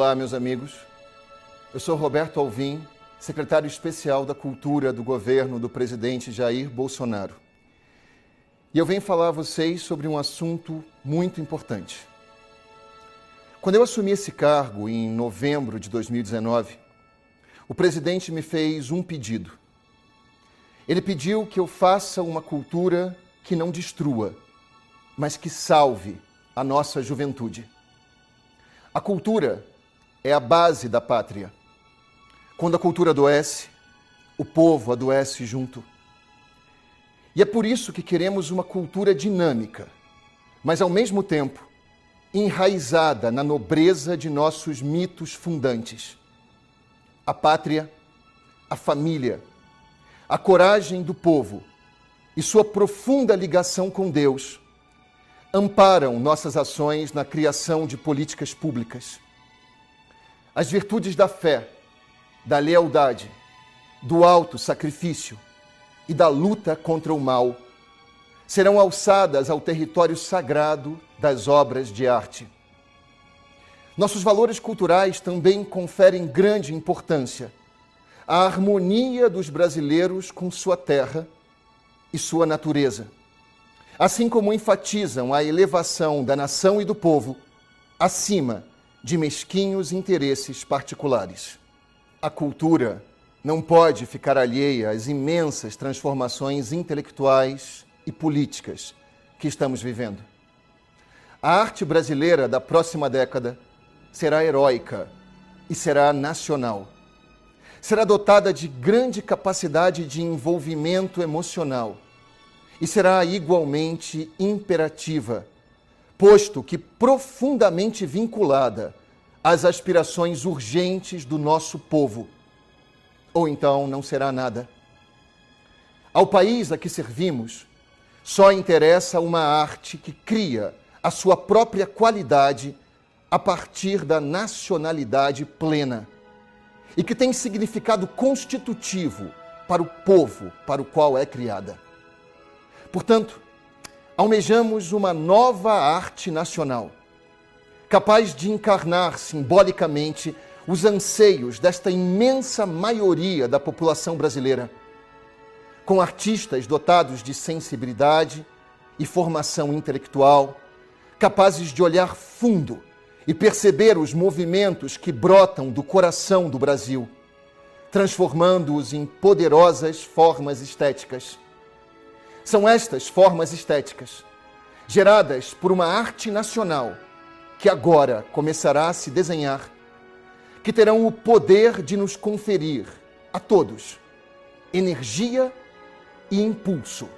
Olá, meus amigos. Eu sou Roberto Alvim, secretário especial da Cultura do governo do presidente Jair Bolsonaro. E eu venho falar a vocês sobre um assunto muito importante. Quando eu assumi esse cargo em novembro de 2019, o presidente me fez um pedido. Ele pediu que eu faça uma cultura que não destrua, mas que salve a nossa juventude. A cultura é a base da pátria. Quando a cultura adoece, o povo adoece junto. E é por isso que queremos uma cultura dinâmica, mas ao mesmo tempo enraizada na nobreza de nossos mitos fundantes. A pátria, a família, a coragem do povo e sua profunda ligação com Deus amparam nossas ações na criação de políticas públicas. As virtudes da fé, da lealdade, do alto sacrifício e da luta contra o mal serão alçadas ao território sagrado das obras de arte. Nossos valores culturais também conferem grande importância à harmonia dos brasileiros com sua terra e sua natureza assim como enfatizam a elevação da nação e do povo acima de mesquinhos interesses particulares. A cultura não pode ficar alheia às imensas transformações intelectuais e políticas que estamos vivendo. A arte brasileira da próxima década será heróica e será nacional. Será dotada de grande capacidade de envolvimento emocional e será igualmente imperativa, posto que profundamente vinculada às aspirações urgentes do nosso povo. Ou então não será nada. Ao país a que servimos, só interessa uma arte que cria a sua própria qualidade a partir da nacionalidade plena e que tem significado constitutivo para o povo para o qual é criada. Portanto, almejamos uma nova arte nacional, capaz de encarnar simbolicamente os anseios desta imensa maioria da população brasileira, com artistas dotados de sensibilidade e formação intelectual, capazes de olhar fundo e perceber os movimentos que brotam do coração do Brasil, transformando-os em poderosas formas estéticas são estas formas estéticas, geradas por uma arte nacional que agora começará a se desenhar, que terão o poder de nos conferir a todos energia e impulso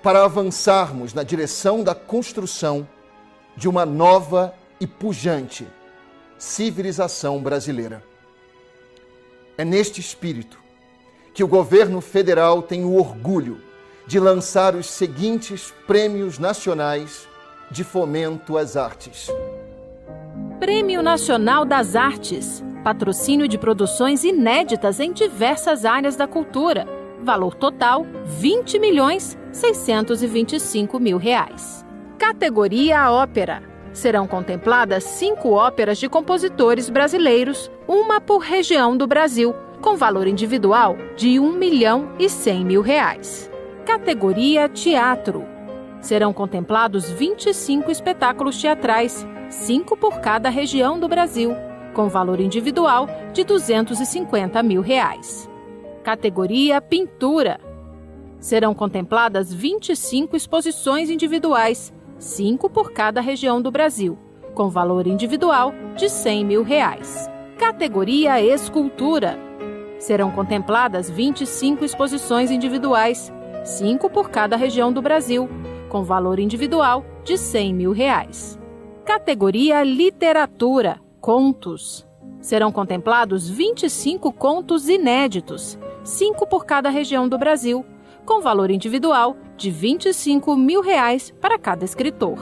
para avançarmos na direção da construção de uma nova e pujante civilização brasileira. É neste espírito que o governo federal tem o orgulho de lançar os seguintes prêmios nacionais de fomento às artes. Prêmio Nacional das Artes. Patrocínio de produções inéditas em diversas áreas da cultura. Valor total: 20 milhões 625 mil reais. Categoria Ópera. Serão contempladas cinco óperas de compositores brasileiros, uma por região do Brasil, com valor individual de 1 milhão e 100 mil reais categoria Teatro. Serão contemplados 25 espetáculos teatrais, cinco por cada região do Brasil, com valor individual de 250 mil reais. Categoria Pintura. Serão contempladas 25 exposições individuais, cinco por cada região do Brasil, com valor individual de 100 mil reais. Categoria Escultura. Serão contempladas 25 exposições individuais, cinco por cada região do Brasil, com valor individual de 100 mil reais. Categoria Literatura, Contos. Serão contemplados 25 contos inéditos, cinco por cada região do Brasil, com valor individual de 25 mil reais para cada escritor.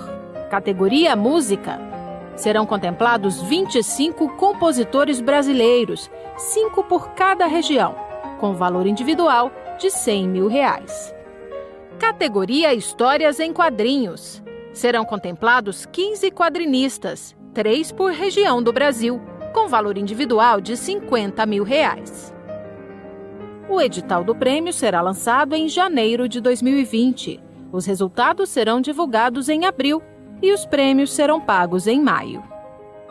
Categoria Música. Serão contemplados 25 compositores brasileiros, cinco por cada região, com valor individual de 100 mil reais. Categoria Histórias em Quadrinhos. Serão contemplados 15 quadrinistas, três por região do Brasil, com valor individual de 50 mil reais. O edital do prêmio será lançado em janeiro de 2020. Os resultados serão divulgados em abril e os prêmios serão pagos em maio.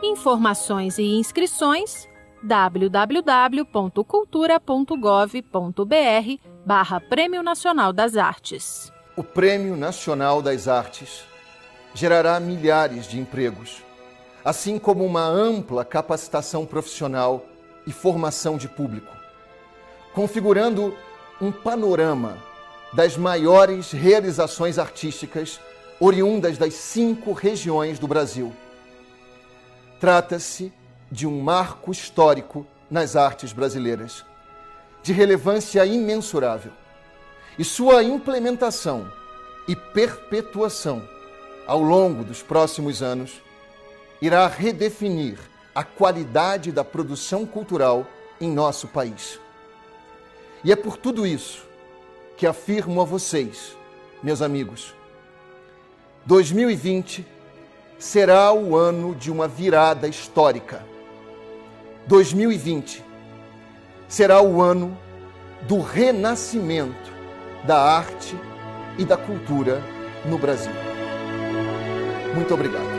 Informações e inscrições www.cultura.gov.br barra Prêmio Nacional das Artes. O Prêmio Nacional das Artes gerará milhares de empregos, assim como uma ampla capacitação profissional e formação de público, configurando um panorama das maiores realizações artísticas oriundas das cinco regiões do Brasil. Trata-se de um marco histórico nas artes brasileiras, de relevância imensurável. E sua implementação e perpetuação ao longo dos próximos anos irá redefinir a qualidade da produção cultural em nosso país. E é por tudo isso que afirmo a vocês, meus amigos, 2020 será o ano de uma virada histórica 2020 será o ano do renascimento da arte e da cultura no Brasil. Muito obrigado.